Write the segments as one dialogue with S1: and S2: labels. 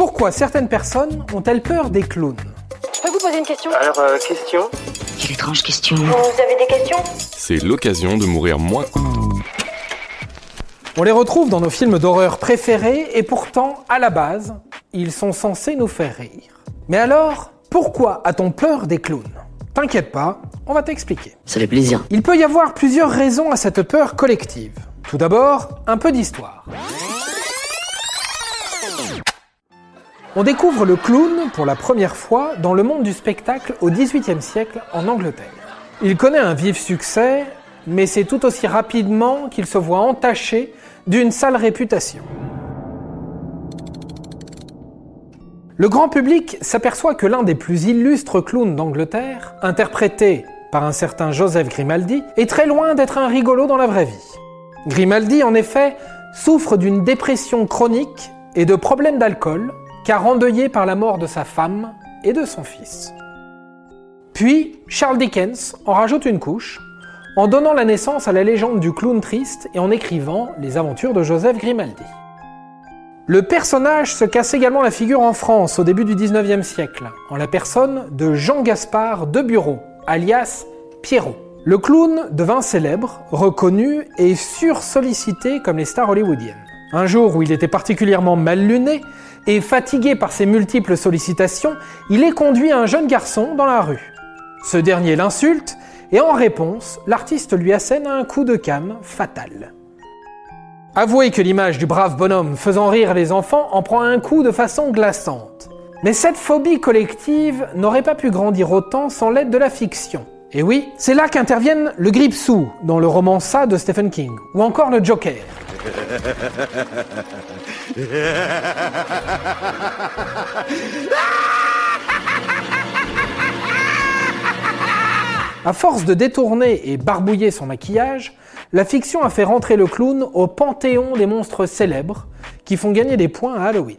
S1: Pourquoi certaines personnes ont-elles peur des clowns
S2: Je peux vous poser une question
S3: Alors, euh, question
S4: Quelle étrange question.
S2: Vous avez des questions
S5: C'est l'occasion de mourir moins.
S1: On les retrouve dans nos films d'horreur préférés et pourtant, à la base, ils sont censés nous faire rire. Mais alors, pourquoi a-t-on peur des clowns T'inquiète pas, on va t'expliquer.
S4: Ça fait plaisir.
S1: Il peut y avoir plusieurs raisons à cette peur collective. Tout d'abord, un peu d'histoire. On découvre le clown pour la première fois dans le monde du spectacle au XVIIIe siècle en Angleterre. Il connaît un vif succès, mais c'est tout aussi rapidement qu'il se voit entaché d'une sale réputation. Le grand public s'aperçoit que l'un des plus illustres clowns d'Angleterre, interprété par un certain Joseph Grimaldi, est très loin d'être un rigolo dans la vraie vie. Grimaldi, en effet, souffre d'une dépression chronique et de problèmes d'alcool, car endeuillé par la mort de sa femme et de son fils. Puis, Charles Dickens en rajoute une couche, en donnant la naissance à la légende du clown triste et en écrivant les aventures de Joseph Grimaldi. Le personnage se casse également la figure en France au début du 19e siècle, en la personne de Jean Gaspard de Bureau, alias Pierrot. Le clown devint célèbre, reconnu et sursollicité comme les stars hollywoodiennes. Un jour où il était particulièrement mal luné et fatigué par ses multiples sollicitations, il est conduit un jeune garçon dans la rue. Ce dernier l'insulte et en réponse, l'artiste lui assène un coup de canne fatal. Avouez que l'image du brave bonhomme faisant rire les enfants en prend un coup de façon glaçante. Mais cette phobie collective n'aurait pas pu grandir autant sans l'aide de la fiction. Et oui, c'est là qu'interviennent le Gripsou dans le roman Ça de Stephen King, ou encore le Joker. À force de détourner et barbouiller son maquillage, la fiction a fait rentrer le clown au panthéon des monstres célèbres qui font gagner des points à Halloween.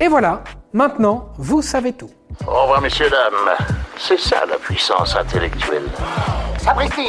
S1: Et voilà, maintenant, vous savez tout.
S6: Au revoir, messieurs, dames. C'est ça la puissance intellectuelle.
S2: Sapristi